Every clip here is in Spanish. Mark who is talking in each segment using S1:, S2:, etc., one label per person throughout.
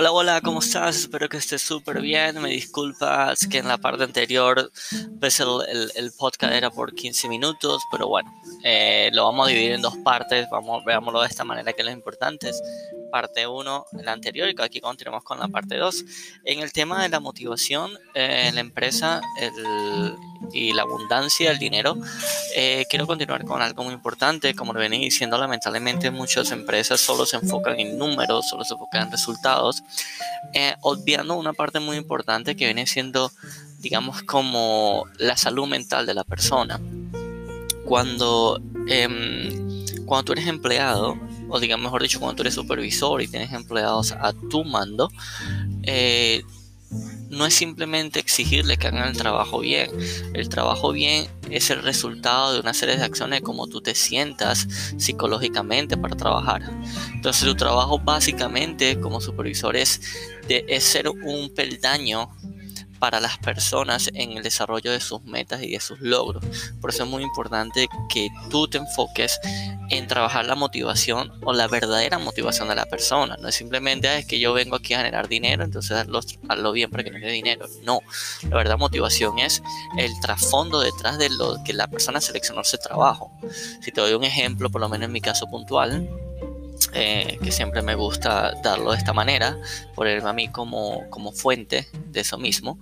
S1: Hola, hola, ¿cómo estás? Espero que estés súper bien. Me disculpas que en la parte anterior pues el, el, podcast era por 15 minutos, pero bueno, eh, lo vamos a dividir en dos partes. Vamos, veámoslo de esta manera que es lo importante parte 1, la anterior, y aquí continuamos con la parte 2. En el tema de la motivación eh, en la empresa y la abundancia del dinero, eh, quiero continuar con algo muy importante. Como lo venía diciendo, lamentablemente muchas empresas solo se enfocan en números, solo se enfocan en resultados, eh, obviando una parte muy importante que viene siendo, digamos, como la salud mental de la persona. Cuando, em, cuando tú eres empleado, o digamos mejor dicho, cuando tú eres supervisor y tienes empleados a tu mando, eh, no es simplemente exigirle que hagan el trabajo bien. El trabajo bien es el resultado de una serie de acciones como tú te sientas psicológicamente para trabajar. Entonces tu trabajo básicamente como supervisor es, de, es ser un peldaño para las personas en el desarrollo de sus metas y de sus logros. Por eso es muy importante que tú te enfoques en trabajar la motivación o la verdadera motivación de la persona. No es simplemente, ah, es que yo vengo aquí a generar dinero, entonces hazlo, bien para que no dé dinero. No, la verdadera motivación es el trasfondo detrás de lo que la persona seleccionó ese trabajo. Si te doy un ejemplo, por lo menos en mi caso puntual, eh, que siempre me gusta darlo de esta manera, ponerme a mí como, como fuente de eso mismo.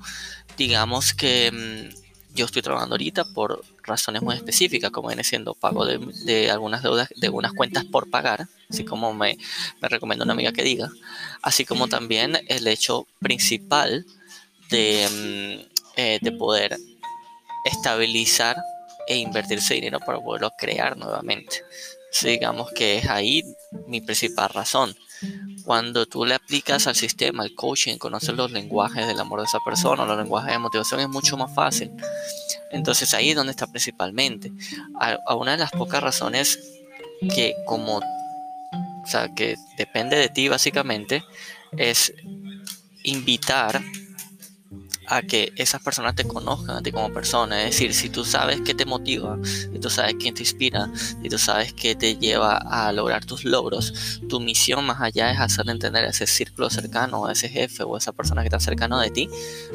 S1: Digamos que mm, yo estoy trabajando ahorita por razones muy específicas, como viene siendo pago de, de, algunas deudas, de algunas cuentas por pagar, así como me, me recomienda una amiga que diga, así como también el hecho principal de, mm, eh, de poder estabilizar e invertirse dinero para poderlo crear nuevamente digamos que es ahí mi principal razón. Cuando tú le aplicas al sistema, al coaching, conoces los lenguajes del amor de esa persona, los lenguajes de motivación, es mucho más fácil. Entonces ahí es donde está principalmente. A, una de las pocas razones que como, o sea, que depende de ti básicamente, es invitar a que esas personas te conozcan a ti como persona. Es decir, si tú sabes qué te motiva, si tú sabes quién te inspira, si tú sabes qué te lleva a lograr tus logros, tu misión más allá es hacer entender a ese círculo cercano, a ese jefe o a esa persona que está cercano de ti,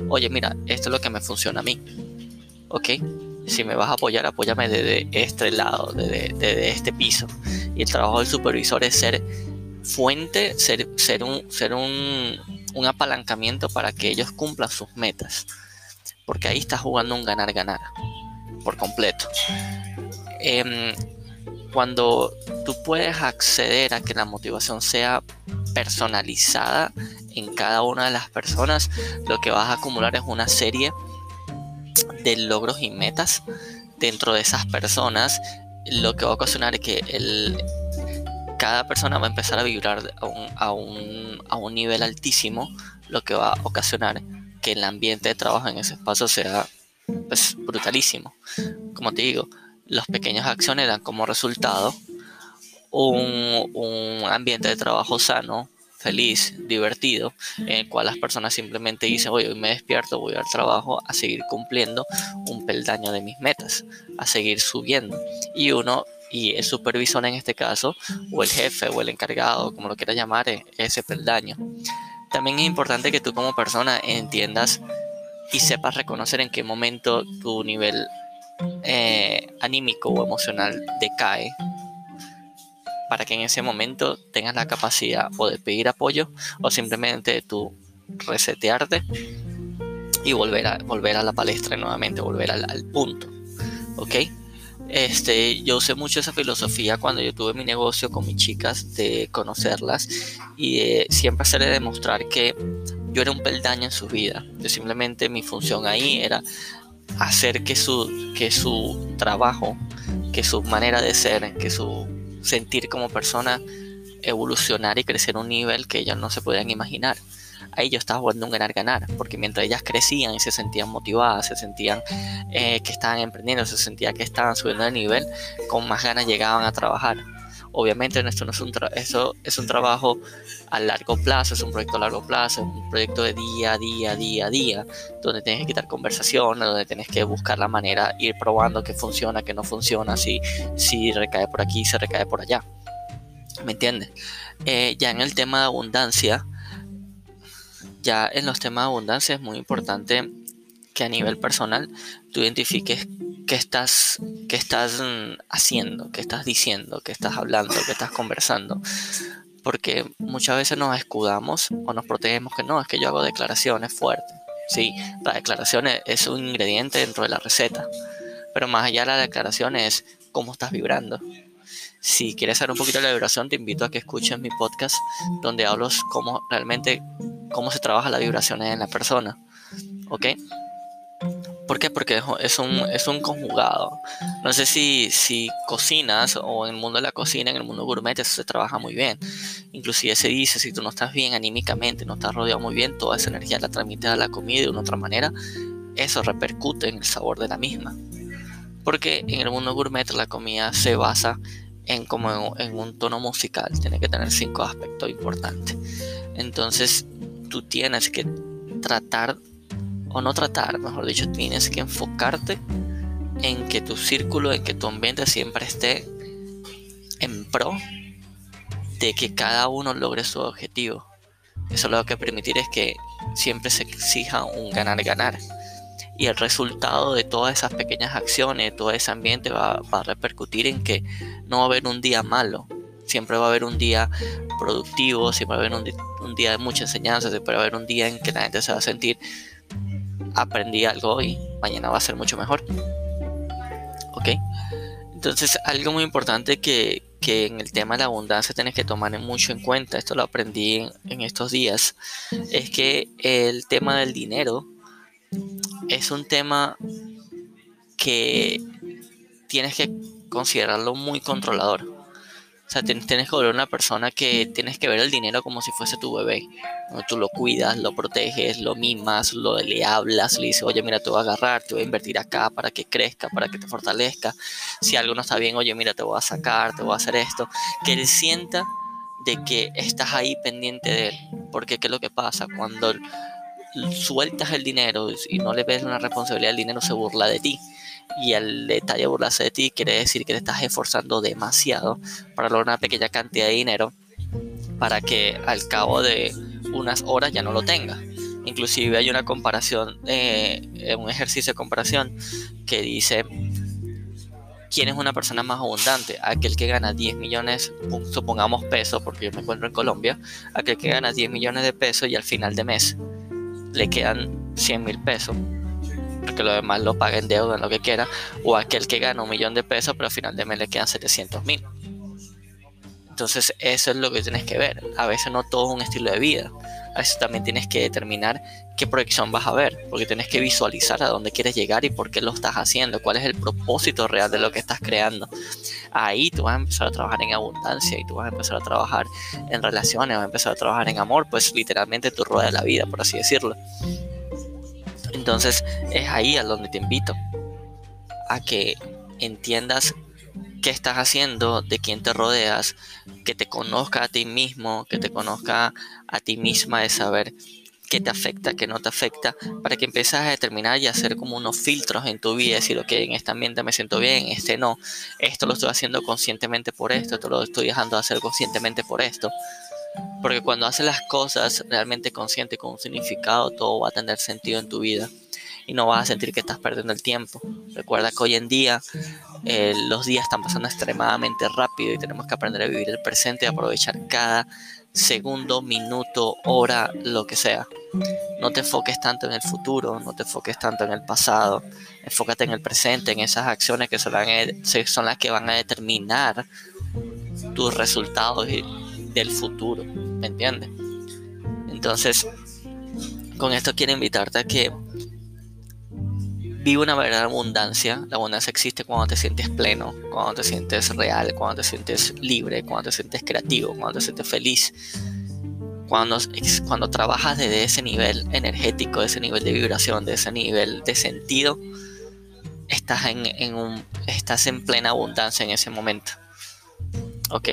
S1: oye, mira, esto es lo que me funciona a mí. ¿Ok? Si me vas a apoyar, apóyame desde este lado, desde, este piso. Y el trabajo del supervisor es ser fuente, ser, ser, un, ser un, un apalancamiento para que ellos cumplan sus metas. Porque ahí está jugando un ganar-ganar por completo. Em, cuando tú puedes acceder a que la motivación sea personalizada en cada una de las personas, lo que vas a acumular es una serie de logros y metas dentro de esas personas, lo que va a ocasionar que el, cada persona va a empezar a vibrar a un, a un, nivel altísimo, lo que va a ocasionar que el ambiente de trabajo en ese espacio sea pues, brutalísimo. Como te digo, las pequeñas acciones dan como resultado un, un ambiente de trabajo sano, feliz, divertido, en el cual las personas simplemente dicen, oye, hoy me despierto, voy al trabajo a seguir cumpliendo un peldaño de mis metas, a seguir subiendo. Y uno y el supervisor en este caso, o el jefe o el encargado, como lo quieras llamar, es ese peldaño. También es importante que tú como persona entiendas y sepas reconocer en qué momento tu nivel eh, anímico o emocional decae para que en ese momento tengas la capacidad o de pedir apoyo o simplemente tú resetearte y volver a, volver a la palestra nuevamente, volver al, al punto. ¿Ok? Este, yo usé mucho esa filosofía cuando yo tuve mi negocio con mis chicas, de conocerlas y siempre hacerle demostrar que yo era un peldaño en su vida. Yo simplemente mi función ahí era hacer que su, que su trabajo, que su manera de ser, que su sentir como persona evolucionara y crecer a un nivel que ellas no se podían imaginar ahí yo estaba jugando un ganar-ganar, porque mientras ellas crecían y se sentían motivadas, se sentían eh, que estaban emprendiendo, se sentía que estaban subiendo de nivel, con más ganas llegaban a trabajar. Obviamente esto no es un eso es un trabajo a largo plazo, es un proyecto a largo plazo, es un proyecto de día a día, día a día, donde tienes que quitar conversaciones, donde tienes que buscar la manera, ir probando qué funciona, qué no funciona, si, si recae por aquí, se recae por allá. ¿Me entiendes? Eh, ya en el tema de abundancia, ya en los temas de abundancia es muy importante que a nivel personal tú identifiques qué estás, qué estás mm, haciendo, qué estás diciendo, qué estás hablando, qué estás conversando. Porque muchas veces nos escudamos o nos protegemos que no, es que yo hago declaraciones fuertes. Sí, la declaración es un ingrediente dentro de la receta. Pero más allá de la declaración es cómo estás vibrando. Si quieres saber un poquito de la vibración, te invito a que escuches mi podcast donde hablo cómo realmente cómo se trabaja la vibración en la persona. ¿Ok? ¿Por qué? Porque es un, es un conjugado. No sé si, si cocinas o en el mundo de la cocina, en el mundo gourmet, eso se trabaja muy bien. Inclusive se dice, si tú no estás bien anímicamente, no estás rodeado muy bien, toda esa energía la transmites a la comida de una otra manera, eso repercute en el sabor de la misma. Porque en el mundo gourmet la comida se basa en como en, un tono musical, tiene que tener cinco aspectos importantes. Entonces tú tienes que tratar, o no tratar, mejor dicho, tienes que enfocarte en que tu círculo, en que tu ambiente siempre esté en pro de que cada uno logre su objetivo. Eso lo que permitir es que siempre se exija un ganar-ganar y el resultado de todas esas pequeñas acciones, todo ese ambiente va, a repercutir en que no va a haber un día malo, siempre va a haber un día productivo, siempre va a haber un, día de mucha enseñanza, siempre va a haber un día en que la gente se va a sentir aprendí algo y mañana va a ser mucho mejor. ¿Ok? Entonces, algo muy importante que, en el tema de la abundancia tienes que tomar mucho en cuenta, esto lo aprendí en estos días, es que el tema del dinero es un tema que tienes que considerarlo muy controlador. O sea, tienes, que volver una persona que tienes que ver el dinero como si fuese tu bebé. Tú lo cuidas, lo proteges, lo mimas, lo, le hablas, le dices, oye, mira, te voy a agarrar, te voy a invertir acá para que crezca, para que te fortalezca. Si algo no está bien, oye, mira, te voy a sacar, te voy a hacer esto. Que él sienta de que estás ahí pendiente de él. Porque ¿qué es lo que pasa? Cuando sueltas el dinero y no le ves una responsabilidad, el dinero se burla de ti. Y el detalle de burlarse de ti quiere decir que te estás esforzando demasiado para lograr una pequeña cantidad de dinero para que al cabo de unas horas ya no lo tenga. Inclusive hay una comparación, eh, un ejercicio de comparación que dice quién es una persona más abundante, aquel que gana 10 millones, supongamos pesos, porque yo me encuentro en Colombia, aquel que gana 10 millones de pesos y al final de mes le quedan 100 mil pesos, porque lo demás lo paga en deuda, en lo que quiera, o aquel que gana un millón de pesos, pero al final de mes le quedan 700 mil. Entonces eso es lo que tienes que ver. A veces no todo es un estilo de vida. A veces también tienes que determinar qué proyección vas a ver, porque tienes que visualizar a dónde quieres llegar y por qué lo estás haciendo, cuál es el propósito real de lo que estás creando. Ahí tú vas a empezar a trabajar en abundancia y tú vas a empezar a trabajar en relaciones, vas a empezar a trabajar en amor, pues literalmente tu rueda de la vida, por así decirlo. Entonces es ahí a donde te invito a que entiendas qué estás haciendo, de quién te rodeas, que te conozca a ti mismo, que te conozca a ti misma de saber qué te afecta, qué no te afecta, para que empieces a determinar y hacer como unos filtros en tu vida, decir, ok, en este ambiente me siento bien, este no, esto lo estoy haciendo conscientemente por esto, esto lo estoy dejando de hacer conscientemente por esto. Porque cuando haces las cosas realmente consciente con un significado, todo va a tener sentido en tu vida y no vas a sentir que estás perdiendo el tiempo. Recuerda que hoy en día eh, los días están pasando extremadamente rápido y tenemos que aprender a vivir el presente y aprovechar cada segundo, minuto, hora, lo que sea. No te enfoques tanto en el futuro, no te enfoques tanto en el pasado, enfócate en el presente, en esas acciones que son las, que van a determinar tus resultados del futuro, ¿me entiendes? Entonces, con esto quiero invitarte a que vive una verdadera abundancia. La abundancia existe cuando te sientes pleno, cuando te sientes real, cuando te sientes libre, cuando te sientes creativo, cuando te sientes feliz. Cuando, cuando trabajas desde ese nivel energético, de ese nivel de vibración, de ese nivel de sentido, estás en, en un, estás en plena abundancia en ese momento. ¿Ok?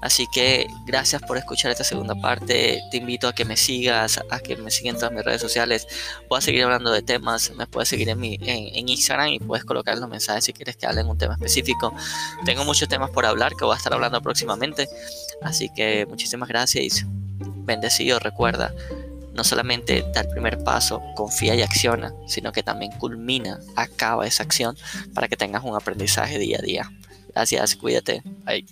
S1: Así que gracias por escuchar esta segunda parte. Te invito a que me sigas, a que me sigas en todas mis redes sociales. Voy a seguir hablando de temas. Me puedes seguir en, mi, en, Instagram y puedes colocar los mensajes si quieres que hable en un tema específico. Tengo muchos temas por hablar que voy a estar hablando próximamente. Así que muchísimas gracias. Bendecido, recuerda no solamente da el primer paso, confía y acciona, sino que también culmina, acaba esa acción para que tengas un aprendizaje día a día. Gracias, cuídate. Bye.